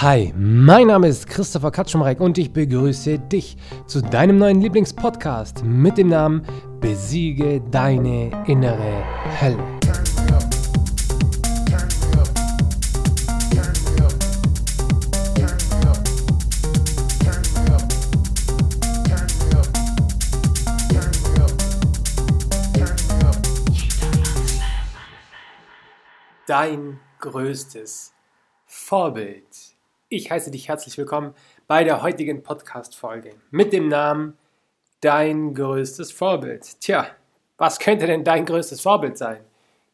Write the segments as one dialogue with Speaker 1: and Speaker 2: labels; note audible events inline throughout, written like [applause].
Speaker 1: Hi, mein Name ist Christopher Katschumreck und ich begrüße dich zu deinem neuen Lieblingspodcast mit dem Namen Besiege deine innere Hölle. Dein größtes Vorbild. Ich heiße dich herzlich willkommen bei der heutigen Podcast-Folge mit dem Namen Dein größtes Vorbild. Tja, was könnte denn dein größtes Vorbild sein?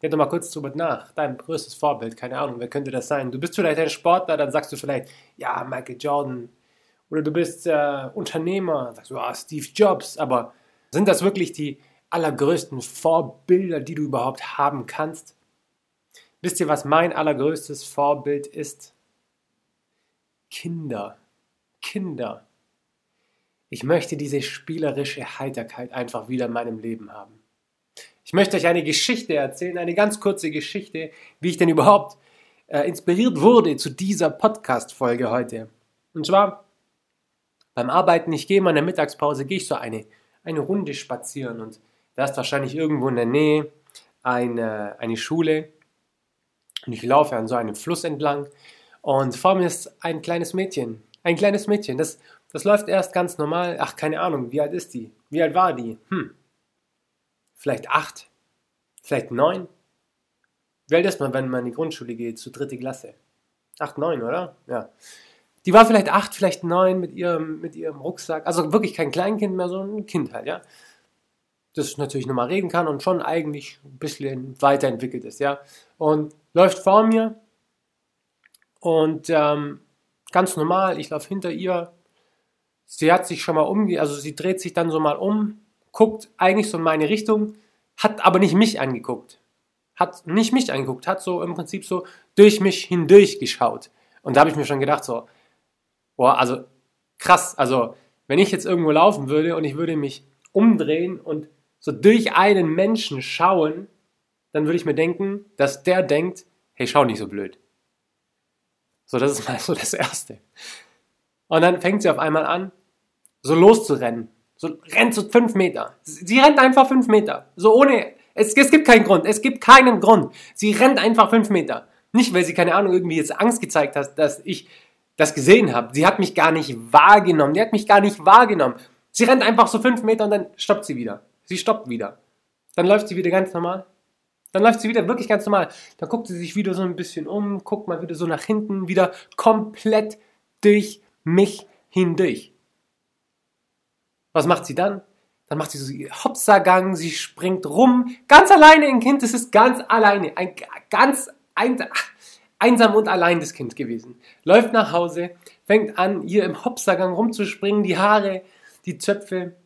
Speaker 1: Denk doch mal kurz drüber nach. Dein größtes Vorbild, keine Ahnung, wer könnte das sein? Du bist vielleicht ein Sportler, dann sagst du vielleicht, ja, Michael Jordan. Oder du bist äh, Unternehmer, sagst du, ah, Steve Jobs. Aber sind das wirklich die allergrößten Vorbilder, die du überhaupt haben kannst? Wisst ihr, was mein allergrößtes Vorbild ist? Kinder. Kinder. Ich möchte diese spielerische Heiterkeit einfach wieder in meinem Leben haben. Ich möchte euch eine Geschichte erzählen, eine ganz kurze Geschichte, wie ich denn überhaupt äh, inspiriert wurde zu dieser Podcast-Folge heute. Und zwar beim Arbeiten, ich gehe mal in der Mittagspause, gehe ich so eine, eine Runde spazieren und da ist wahrscheinlich irgendwo in der Nähe eine, eine Schule und ich laufe an so einem Fluss entlang und vor mir ist ein kleines Mädchen. Ein kleines Mädchen. Das, das läuft erst ganz normal. Ach, keine Ahnung, wie alt ist die? Wie alt war die? Hm. Vielleicht acht? Vielleicht neun? Wie alt ist man, wenn man in die Grundschule geht, zur dritte Klasse? Acht, neun, oder? Ja. Die war vielleicht acht, vielleicht neun mit ihrem, mit ihrem Rucksack. Also wirklich kein Kleinkind mehr, sondern ein Kind halt, ja. Das natürlich nochmal reden kann und schon eigentlich ein bisschen weiterentwickelt ist, ja. Und läuft vor mir und ähm, ganz normal, ich laufe hinter ihr. Sie hat sich schon mal umge... Also sie dreht sich dann so mal um, guckt eigentlich so in meine Richtung, hat aber nicht mich angeguckt. Hat nicht mich angeguckt, hat so im Prinzip so durch mich hindurch geschaut. Und da habe ich mir schon gedacht so, boah, also krass, also wenn ich jetzt irgendwo laufen würde und ich würde mich umdrehen und so durch einen Menschen schauen, dann würde ich mir denken, dass der denkt, hey, schau nicht so blöd. So, das ist mal so das Erste. Und dann fängt sie auf einmal an, so loszurennen. So rennt so fünf Meter. Sie rennt einfach fünf Meter. So ohne, es, es gibt keinen Grund. Es gibt keinen Grund. Sie rennt einfach fünf Meter. Nicht, weil sie, keine Ahnung, irgendwie jetzt Angst gezeigt hat, dass ich das gesehen habe. Sie hat mich gar nicht wahrgenommen. Die hat mich gar nicht wahrgenommen. Sie rennt einfach so fünf Meter und dann stoppt sie wieder. Sie stoppt wieder. Dann läuft sie wieder ganz normal. Dann läuft sie wieder wirklich ganz normal. Dann guckt sie sich wieder so ein bisschen um, guckt mal wieder so nach hinten, wieder komplett durch mich hindurch. Was macht sie dann? Dann macht sie so ihr Hopsergang, sie springt rum, ganz alleine ein Kind, das ist ganz alleine, ein ganz ein, einsam und allein das Kind gewesen. Läuft nach Hause, fängt an, hier im Hopsergang rumzuspringen, die Haare, die Zöpfe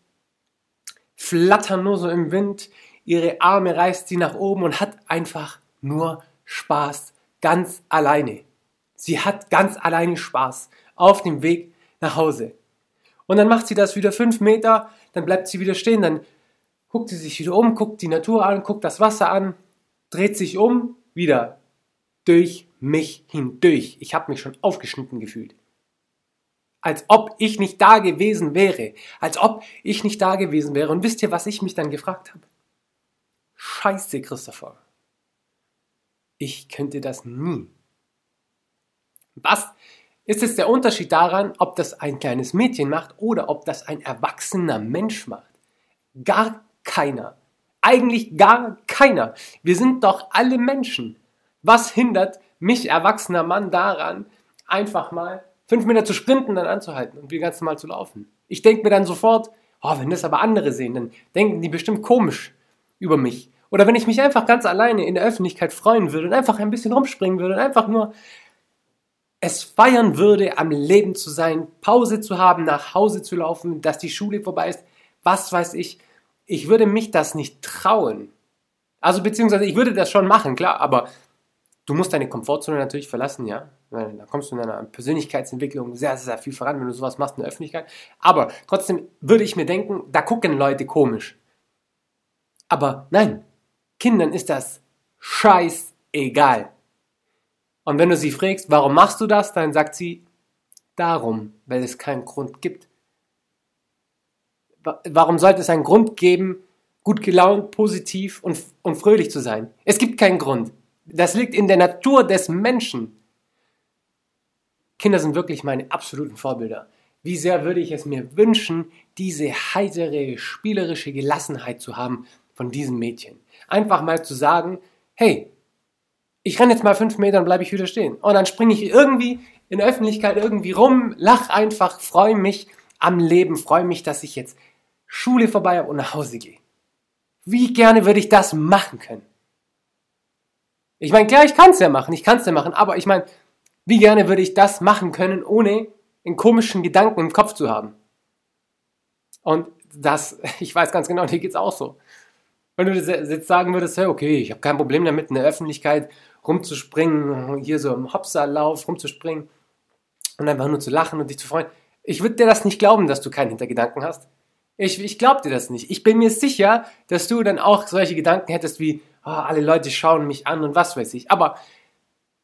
Speaker 1: flattern nur so im Wind, ihre Arme reißt sie nach oben und hat einfach nur Spaß, ganz alleine. Sie hat ganz alleine Spaß auf dem Weg nach Hause. Und dann macht sie das wieder fünf Meter, dann bleibt sie wieder stehen, dann guckt sie sich wieder um, guckt die Natur an, guckt das Wasser an, dreht sich um, wieder durch mich hindurch. Ich habe mich schon aufgeschnitten gefühlt. Als ob ich nicht da gewesen wäre. Als ob ich nicht da gewesen wäre. Und wisst ihr, was ich mich dann gefragt habe? Scheiße, Christopher. Ich könnte das nie. Was ist jetzt der Unterschied daran, ob das ein kleines Mädchen macht oder ob das ein erwachsener Mensch macht? Gar keiner. Eigentlich gar keiner. Wir sind doch alle Menschen. Was hindert mich, erwachsener Mann, daran, einfach mal fünf Meter zu sprinten, dann anzuhalten und wie ganz normal zu laufen? Ich denke mir dann sofort, oh, wenn das aber andere sehen, dann denken die bestimmt komisch über mich. Oder wenn ich mich einfach ganz alleine in der Öffentlichkeit freuen würde und einfach ein bisschen rumspringen würde und einfach nur es feiern würde, am Leben zu sein, Pause zu haben, nach Hause zu laufen, dass die Schule vorbei ist, was weiß ich. Ich würde mich das nicht trauen. Also beziehungsweise ich würde das schon machen, klar, aber du musst deine Komfortzone natürlich verlassen, ja. Da kommst du in deiner Persönlichkeitsentwicklung sehr, sehr viel voran, wenn du sowas machst in der Öffentlichkeit. Aber trotzdem würde ich mir denken, da gucken Leute komisch. Aber nein, Kindern ist das scheißegal. Und wenn du sie fragst, warum machst du das, dann sagt sie, darum, weil es keinen Grund gibt. Warum sollte es einen Grund geben, gut gelaunt, positiv und, und fröhlich zu sein? Es gibt keinen Grund. Das liegt in der Natur des Menschen. Kinder sind wirklich meine absoluten Vorbilder. Wie sehr würde ich es mir wünschen, diese heitere, spielerische Gelassenheit zu haben von diesem Mädchen. Einfach mal zu sagen, hey, ich renne jetzt mal fünf Meter und bleibe ich wieder stehen. Und dann springe ich irgendwie in der Öffentlichkeit irgendwie rum, lach einfach, freue mich am Leben, freue mich, dass ich jetzt Schule vorbei habe und nach Hause gehe. Wie gerne würde ich das machen können? Ich meine, klar, ich kann es ja machen, ich kann es ja machen, aber ich meine, wie gerne würde ich das machen können, ohne einen komischen Gedanken im Kopf zu haben? Und das, [laughs] ich weiß ganz genau, dir geht es auch so. Wenn du jetzt sagen würdest, hey, okay, ich habe kein Problem damit, in der Öffentlichkeit rumzuspringen, hier so im Hopserlauf rumzuspringen und einfach nur zu lachen und dich zu freuen. Ich würde dir das nicht glauben, dass du keinen Hintergedanken hast. Ich, ich glaube dir das nicht. Ich bin mir sicher, dass du dann auch solche Gedanken hättest wie, oh, alle Leute schauen mich an und was weiß ich. Aber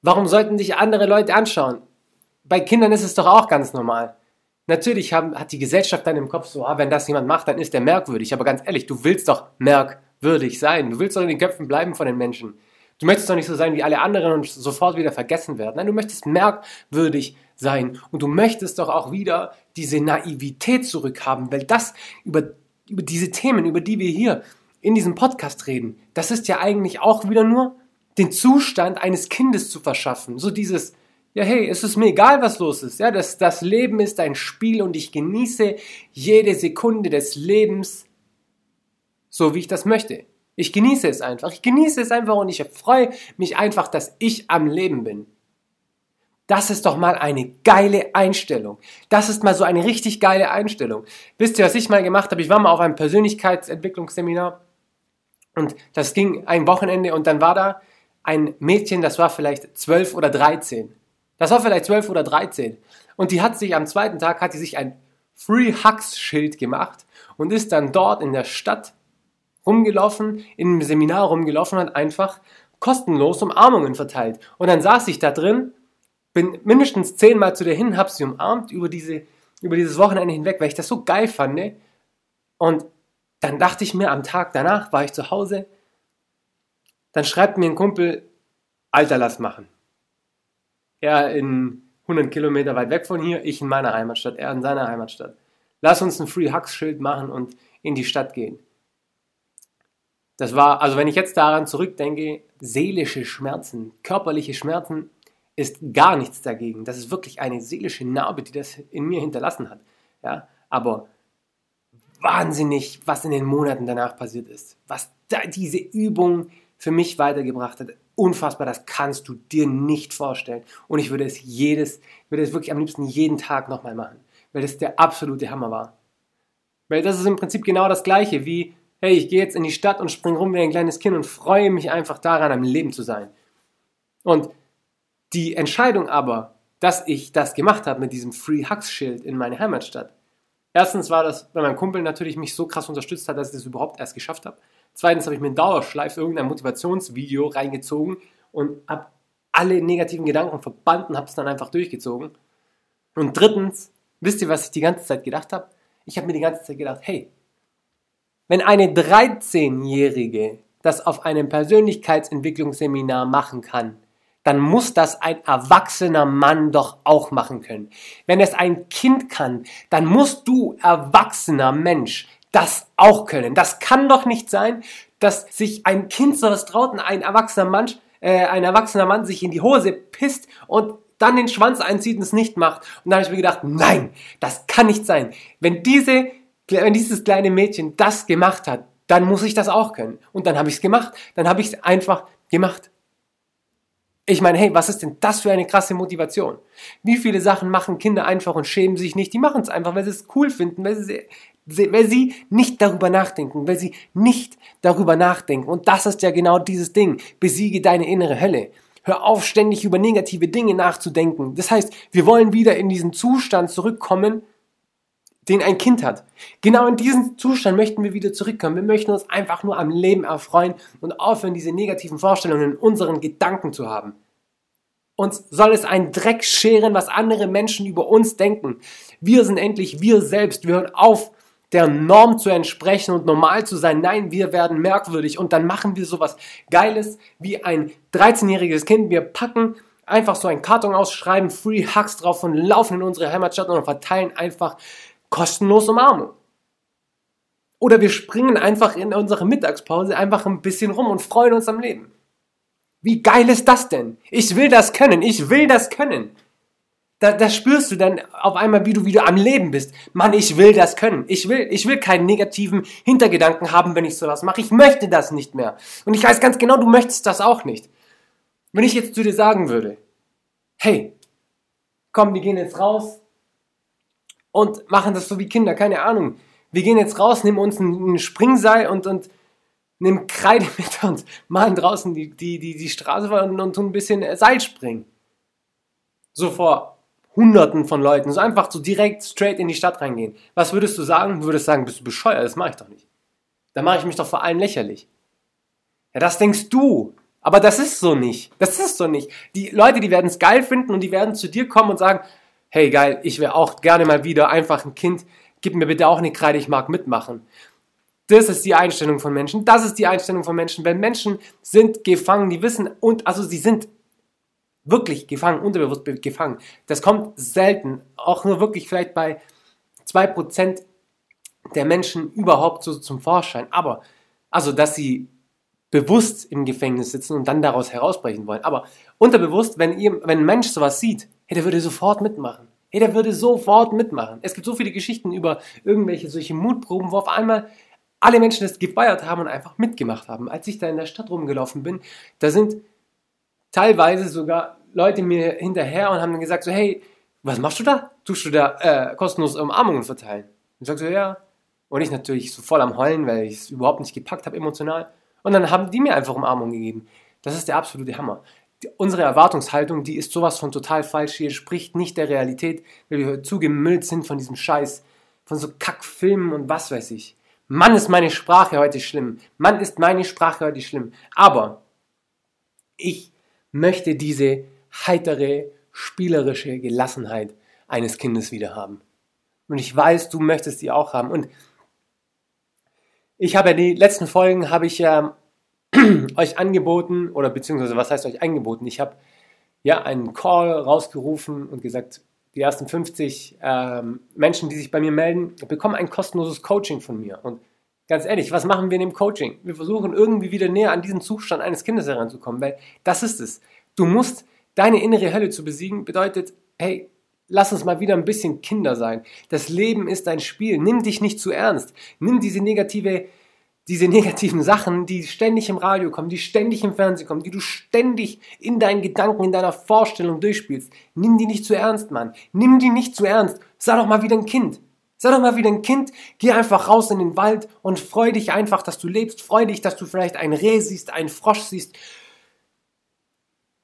Speaker 1: warum sollten dich andere Leute anschauen? Bei Kindern ist es doch auch ganz normal. Natürlich haben, hat die Gesellschaft dann im Kopf so, ah, wenn das jemand macht, dann ist der merkwürdig. Aber ganz ehrlich, du willst doch merkwürdig sein. Du willst doch in den Köpfen bleiben von den Menschen. Du möchtest doch nicht so sein wie alle anderen und sofort wieder vergessen werden. Nein, du möchtest merkwürdig sein. Und du möchtest doch auch wieder diese Naivität zurückhaben, weil das über, über diese Themen, über die wir hier in diesem Podcast reden, das ist ja eigentlich auch wieder nur den Zustand eines Kindes zu verschaffen. So dieses, ja, hey, es ist mir egal, was los ist. Ja, das, das Leben ist ein Spiel und ich genieße jede Sekunde des Lebens so, wie ich das möchte. Ich genieße es einfach. Ich genieße es einfach und ich freue mich einfach, dass ich am Leben bin. Das ist doch mal eine geile Einstellung. Das ist mal so eine richtig geile Einstellung. Wisst ihr, was ich mal gemacht habe? Ich war mal auf einem Persönlichkeitsentwicklungsseminar und das ging ein Wochenende und dann war da ein Mädchen, das war vielleicht zwölf oder dreizehn. Das war vielleicht zwölf oder dreizehn. Und die hat sich am zweiten Tag, hat die sich ein Free Hugs Schild gemacht und ist dann dort in der Stadt rumgelaufen, in einem Seminar rumgelaufen und hat einfach kostenlos Umarmungen verteilt. Und dann saß ich da drin, bin mindestens zehnmal zu der hin, hab sie umarmt über, diese, über dieses Wochenende hinweg, weil ich das so geil fand. Und dann dachte ich mir, am Tag danach war ich zu Hause, dann schreibt mir ein Kumpel, Alter, lass machen. Er in 100 Kilometer weit weg von hier, ich in meiner Heimatstadt, er in seiner Heimatstadt. Lass uns ein Free Hugs Schild machen und in die Stadt gehen. Das war, also wenn ich jetzt daran zurückdenke, seelische Schmerzen, körperliche Schmerzen ist gar nichts dagegen. Das ist wirklich eine seelische Narbe, die das in mir hinterlassen hat. Ja, aber wahnsinnig, was in den Monaten danach passiert ist. Was da diese Übung für mich weitergebracht hat. Unfassbar, das kannst du dir nicht vorstellen. Und ich würde es jedes, würde es wirklich am liebsten jeden Tag nochmal machen. Weil das der absolute Hammer war. Weil das ist im Prinzip genau das Gleiche wie hey, ich gehe jetzt in die Stadt und springe rum wie ein kleines Kind und freue mich einfach daran, am Leben zu sein. Und die Entscheidung aber, dass ich das gemacht habe mit diesem Free Hugs Schild in meine Heimatstadt. Erstens war das, weil mein Kumpel natürlich mich so krass unterstützt hat, dass ich das überhaupt erst geschafft habe. Zweitens habe ich mir in Dauerschleife irgendein Motivationsvideo reingezogen und habe alle negativen Gedanken verbannt und habe es dann einfach durchgezogen. Und drittens, wisst ihr, was ich die ganze Zeit gedacht habe? Ich habe mir die ganze Zeit gedacht, hey, wenn eine 13-Jährige das auf einem Persönlichkeitsentwicklungsseminar machen kann, dann muss das ein erwachsener Mann doch auch machen können. Wenn es ein Kind kann, dann musst du, erwachsener Mensch, das auch können. Das kann doch nicht sein, dass sich ein Kind sowas traut und ein erwachsener Mann, äh, ein erwachsener Mann sich in die Hose pisst und dann den Schwanz einzieht und es nicht macht. Und da habe ich mir gedacht, nein, das kann nicht sein. Wenn diese wenn dieses kleine Mädchen das gemacht hat, dann muss ich das auch können. Und dann habe ich es gemacht. Dann habe ich es einfach gemacht. Ich meine, hey, was ist denn das für eine krasse Motivation? Wie viele Sachen machen Kinder einfach und schämen sich nicht? Die machen es einfach, weil sie es cool finden, weil sie, weil sie nicht darüber nachdenken, weil sie nicht darüber nachdenken. Und das ist ja genau dieses Ding. Besiege deine innere Hölle. Hör auf, ständig über negative Dinge nachzudenken. Das heißt, wir wollen wieder in diesen Zustand zurückkommen, den ein Kind hat. Genau in diesen Zustand möchten wir wieder zurückkommen. Wir möchten uns einfach nur am Leben erfreuen und aufhören, diese negativen Vorstellungen in unseren Gedanken zu haben. Uns soll es einen Dreck scheren, was andere Menschen über uns denken. Wir sind endlich wir selbst. Wir hören auf, der Norm zu entsprechen und normal zu sein. Nein, wir werden merkwürdig und dann machen wir sowas Geiles wie ein 13-jähriges Kind. Wir packen einfach so einen Karton aus, schreiben Free Hugs drauf und laufen in unsere Heimatstadt und verteilen einfach kostenlos Umarmung. Oder wir springen einfach in unsere Mittagspause einfach ein bisschen rum und freuen uns am Leben. Wie geil ist das denn? Ich will das können, ich will das können. Da, da spürst du dann auf einmal, wie du wieder am Leben bist. Mann, ich will das können. Ich will, ich will keinen negativen Hintergedanken haben, wenn ich sowas mache. Ich möchte das nicht mehr. Und ich weiß ganz genau, du möchtest das auch nicht. Wenn ich jetzt zu dir sagen würde, hey, komm, wir gehen jetzt raus und machen das so wie Kinder, keine Ahnung. Wir gehen jetzt raus, nehmen uns ein, Springseil und, und nehmen Kreide mit und malen draußen die, die, die, die Straße und, und tun ein bisschen Seil springen. So vor Hunderten von Leuten, so einfach so direkt straight in die Stadt reingehen. Was würdest du sagen? Du würdest sagen, bist du bescheuert? Das mache ich doch nicht. Da mache ich mich doch vor allem lächerlich. Ja, das denkst du. Aber das ist so nicht. Das ist so nicht. Die Leute, die werden es geil finden und die werden zu dir kommen und sagen, hey geil, ich wäre auch gerne mal wieder einfach ein Kind, gib mir bitte auch eine Kreide, ich mag mitmachen. Das ist die Einstellung von Menschen. Das ist die Einstellung von Menschen. Wenn Menschen sind gefangen, die wissen und also sie sind wirklich gefangen, unterbewusst gefangen. Das kommt selten, auch nur wirklich vielleicht bei 2% der Menschen überhaupt so zum Vorschein. Aber, also, dass sie bewusst im Gefängnis sitzen und dann daraus herausbrechen wollen. Aber unterbewusst, wenn, ihr, wenn ein Mensch sowas sieht, hey, der würde sofort mitmachen. Hey, der würde sofort mitmachen. Es gibt so viele Geschichten über irgendwelche solche Mutproben, wo auf einmal alle Menschen das gefeiert haben und einfach mitgemacht haben. Als ich da in der Stadt rumgelaufen bin, da sind teilweise sogar Leute mir hinterher und haben dann gesagt so, hey, was machst du da? Tust du da äh, kostenlos Umarmungen verteilen? Und ich sag so, ja. Und ich natürlich so voll am Heulen, weil ich es überhaupt nicht gepackt habe emotional. Und dann haben die mir einfach Umarmungen gegeben. Das ist der absolute Hammer. Unsere Erwartungshaltung, die ist sowas von total falsch. Hier spricht nicht der Realität, weil wir zugemüllt sind von diesem Scheiß, von so Kackfilmen und was weiß ich. Mann, ist meine Sprache heute schlimm. Mann, ist meine Sprache heute schlimm. Aber ich möchte diese heitere, spielerische Gelassenheit eines Kindes wieder haben. Und ich weiß, du möchtest die auch haben. Und ich habe ja die letzten Folgen habe ich ja [clears throat] euch angeboten oder beziehungsweise was heißt euch angeboten? Ich habe ja einen Call rausgerufen und gesagt, die ersten 50 ähm, Menschen, die sich bei mir melden, bekommen ein kostenloses Coaching von mir. Und ganz ehrlich, was machen wir in dem Coaching? Wir versuchen irgendwie wieder näher an diesen Zustand eines Kindes heranzukommen, weil das ist es. Du musst deine innere Hölle zu besiegen, bedeutet, hey, lass uns mal wieder ein bisschen Kinder sein. Das Leben ist ein Spiel. Nimm dich nicht zu ernst. Nimm diese negative diese negativen Sachen, die ständig im Radio kommen, die ständig im Fernsehen kommen, die du ständig in deinen Gedanken, in deiner Vorstellung durchspielst, nimm die nicht zu ernst, Mann. Nimm die nicht zu ernst. Sei doch mal wieder ein Kind. Sei doch mal wieder ein Kind, geh einfach raus in den Wald und freu dich einfach, dass du lebst. Freu dich, dass du vielleicht ein Reh siehst, einen Frosch siehst.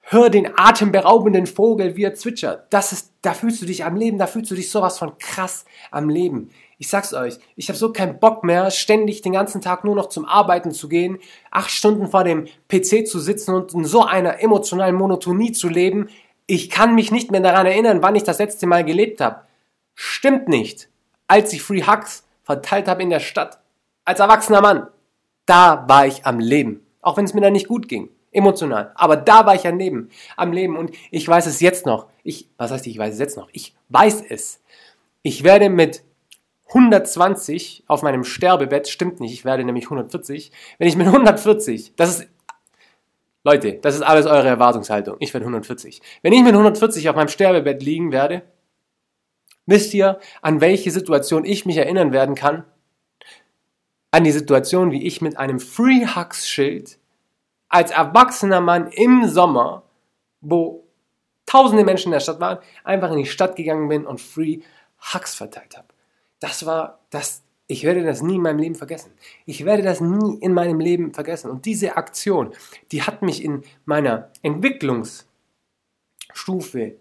Speaker 1: Hör den atemberaubenden Vogel, wie er zwitschert. Das ist, da fühlst du dich am Leben, da fühlst du dich sowas von krass am Leben. Ich sag's euch, ich habe so keinen Bock mehr, ständig den ganzen Tag nur noch zum Arbeiten zu gehen, acht Stunden vor dem PC zu sitzen und in so einer emotionalen Monotonie zu leben. Ich kann mich nicht mehr daran erinnern, wann ich das letzte Mal gelebt habe. Stimmt nicht. Als ich Free Hugs verteilt habe in der Stadt, als erwachsener Mann, da war ich am Leben. Auch wenn es mir da nicht gut ging emotional. Aber da war ich am Leben, am Leben und ich weiß es jetzt noch. Ich, was heißt ich weiß es jetzt noch? Ich weiß es. Ich werde mit 120 auf meinem Sterbebett, stimmt nicht, ich werde nämlich 140. Wenn ich mit 140, das ist, Leute, das ist alles eure Erwartungshaltung. Ich werde 140. Wenn ich mit 140 auf meinem Sterbebett liegen werde, wisst ihr, an welche Situation ich mich erinnern werden kann? An die Situation, wie ich mit einem Free Hugs Schild als erwachsener Mann im Sommer, wo tausende Menschen in der Stadt waren, einfach in die Stadt gegangen bin und Free Hugs verteilt habe das war das, ich werde das nie in meinem Leben vergessen. Ich werde das nie in meinem Leben vergessen. Und diese Aktion, die hat mich in meiner Entwicklungsstufe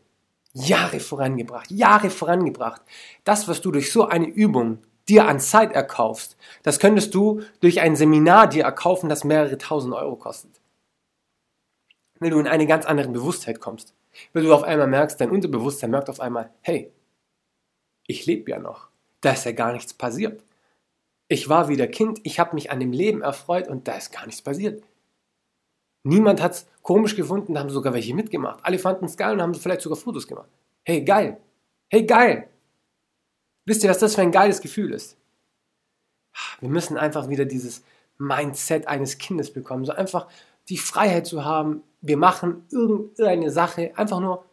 Speaker 1: Jahre vorangebracht, Jahre vorangebracht. Das, was du durch so eine Übung dir an Zeit erkaufst, das könntest du durch ein Seminar dir erkaufen, das mehrere tausend Euro kostet. Wenn du in eine ganz andere Bewusstheit kommst. Weil du auf einmal merkst, dein Unterbewusstsein merkt auf einmal, hey, ich lebe ja noch. Da ist ja gar nichts passiert. Ich war wieder Kind, ich habe mich an dem Leben erfreut und da ist gar nichts passiert. Niemand hat es komisch gefunden, da haben sogar welche mitgemacht. Alle fanden es geil und haben vielleicht sogar Fotos gemacht. Hey, geil. Hey, geil. Wisst ihr, was das für ein geiles Gefühl ist? Wir müssen einfach wieder dieses Mindset eines Kindes bekommen. So einfach die Freiheit zu haben, wir machen irgendeine Sache einfach nur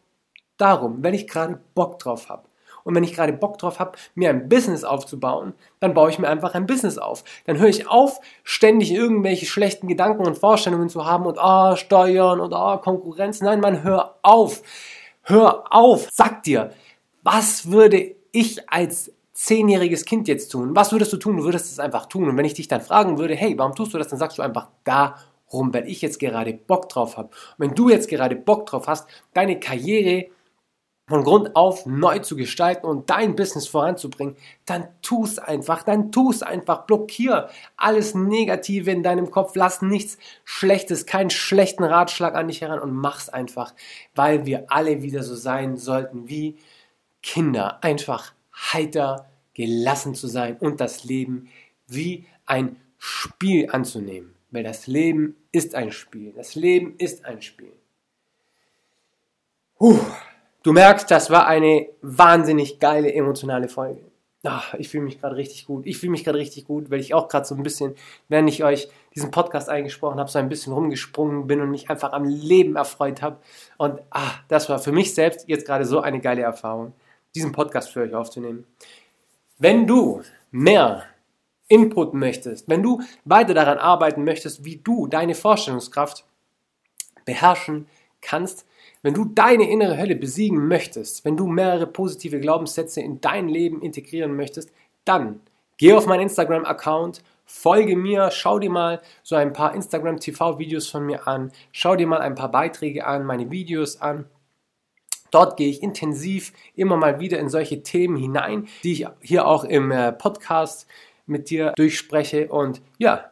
Speaker 1: darum, wenn ich gerade Bock drauf habe. Und wenn ich gerade Bock drauf habe, mir ein Business aufzubauen, dann baue ich mir einfach ein Business auf. Dann höre ich auf, ständig irgendwelche schlechten Gedanken und Vorstellungen zu haben und oh, Steuern und oh, Konkurrenz. Nein, man, hör auf. Hör auf. Sag dir, was würde ich als zehnjähriges Kind jetzt tun? Was würdest du tun? Du würdest es einfach tun. Und wenn ich dich dann fragen würde, hey, warum tust du das? Dann sagst du einfach darum, weil ich jetzt gerade Bock drauf habe. Und wenn du jetzt gerade Bock drauf hast, deine Karriere von Grund auf neu zu gestalten und dein Business voranzubringen, dann tu es einfach, dann tu es einfach, blockier alles Negative in deinem Kopf, lass nichts Schlechtes, keinen schlechten Ratschlag an dich heran und mach's einfach, weil wir alle wieder so sein sollten wie Kinder, einfach heiter, gelassen zu sein und das Leben wie ein Spiel anzunehmen, weil das Leben ist ein Spiel, das Leben ist ein Spiel. Puh. Du merkst, das war eine wahnsinnig geile emotionale Folge. Ach, ich fühle mich gerade richtig gut. Ich fühle mich gerade richtig gut, weil ich auch gerade so ein bisschen, während ich euch diesen Podcast eingesprochen habe, so ein bisschen rumgesprungen bin und mich einfach am Leben erfreut habe. Und ah, das war für mich selbst jetzt gerade so eine geile Erfahrung, diesen Podcast für euch aufzunehmen. Wenn du mehr Input möchtest, wenn du weiter daran arbeiten möchtest, wie du deine Vorstellungskraft beherrschen kannst, wenn du deine innere Hölle besiegen möchtest, wenn du mehrere positive Glaubenssätze in dein Leben integrieren möchtest, dann geh auf meinen Instagram-Account, folge mir, schau dir mal so ein paar Instagram-TV-Videos von mir an, schau dir mal ein paar Beiträge an, meine Videos an. Dort gehe ich intensiv immer mal wieder in solche Themen hinein, die ich hier auch im äh, Podcast mit dir durchspreche. Und ja,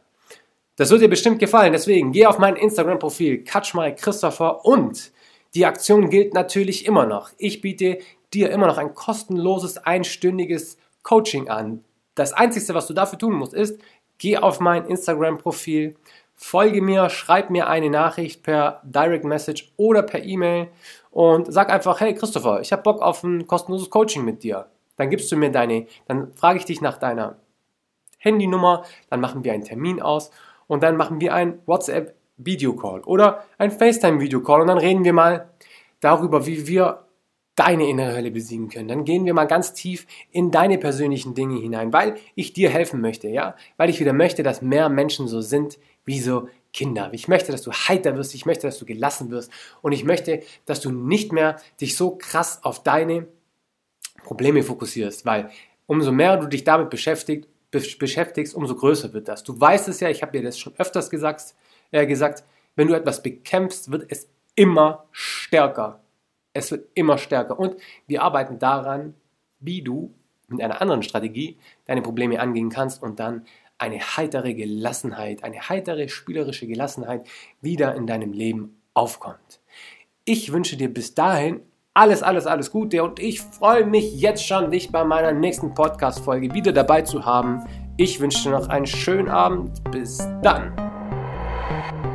Speaker 1: das wird dir bestimmt gefallen. Deswegen geh auf mein Instagram-Profil, Katschmai Christopher und die Aktion gilt natürlich immer noch. Ich biete dir immer noch ein kostenloses einstündiges Coaching an. Das Einzige, was du dafür tun musst, ist, geh auf mein Instagram-Profil, folge mir, schreib mir eine Nachricht per Direct Message oder per E-Mail und sag einfach, hey Christopher, ich habe Bock auf ein kostenloses Coaching mit dir. Dann gibst du mir deine, dann frage ich dich nach deiner Handynummer, dann machen wir einen Termin aus und dann machen wir ein WhatsApp Videocall oder ein FaceTime-Videocall und dann reden wir mal darüber, wie wir deine innere Hölle besiegen können. Dann gehen wir mal ganz tief in deine persönlichen Dinge hinein, weil ich dir helfen möchte, ja? Weil ich wieder möchte, dass mehr Menschen so sind wie so Kinder. Ich möchte, dass du heiter wirst, ich möchte, dass du gelassen wirst und ich möchte, dass du nicht mehr dich so krass auf deine Probleme fokussierst, weil umso mehr du dich damit beschäftigst, beschäftigst, umso größer wird das. Du weißt es ja, ich habe dir das schon öfters gesagt, äh, gesagt, wenn du etwas bekämpfst, wird es immer stärker. Es wird immer stärker. Und wir arbeiten daran, wie du mit einer anderen Strategie deine Probleme angehen kannst und dann eine heitere Gelassenheit, eine heitere spielerische Gelassenheit wieder in deinem Leben aufkommt. Ich wünsche dir bis dahin alles, alles, alles Gute und ich freue mich jetzt schon, dich bei meiner nächsten Podcast-Folge wieder dabei zu haben. Ich wünsche dir noch einen schönen Abend. Bis dann. Thank you.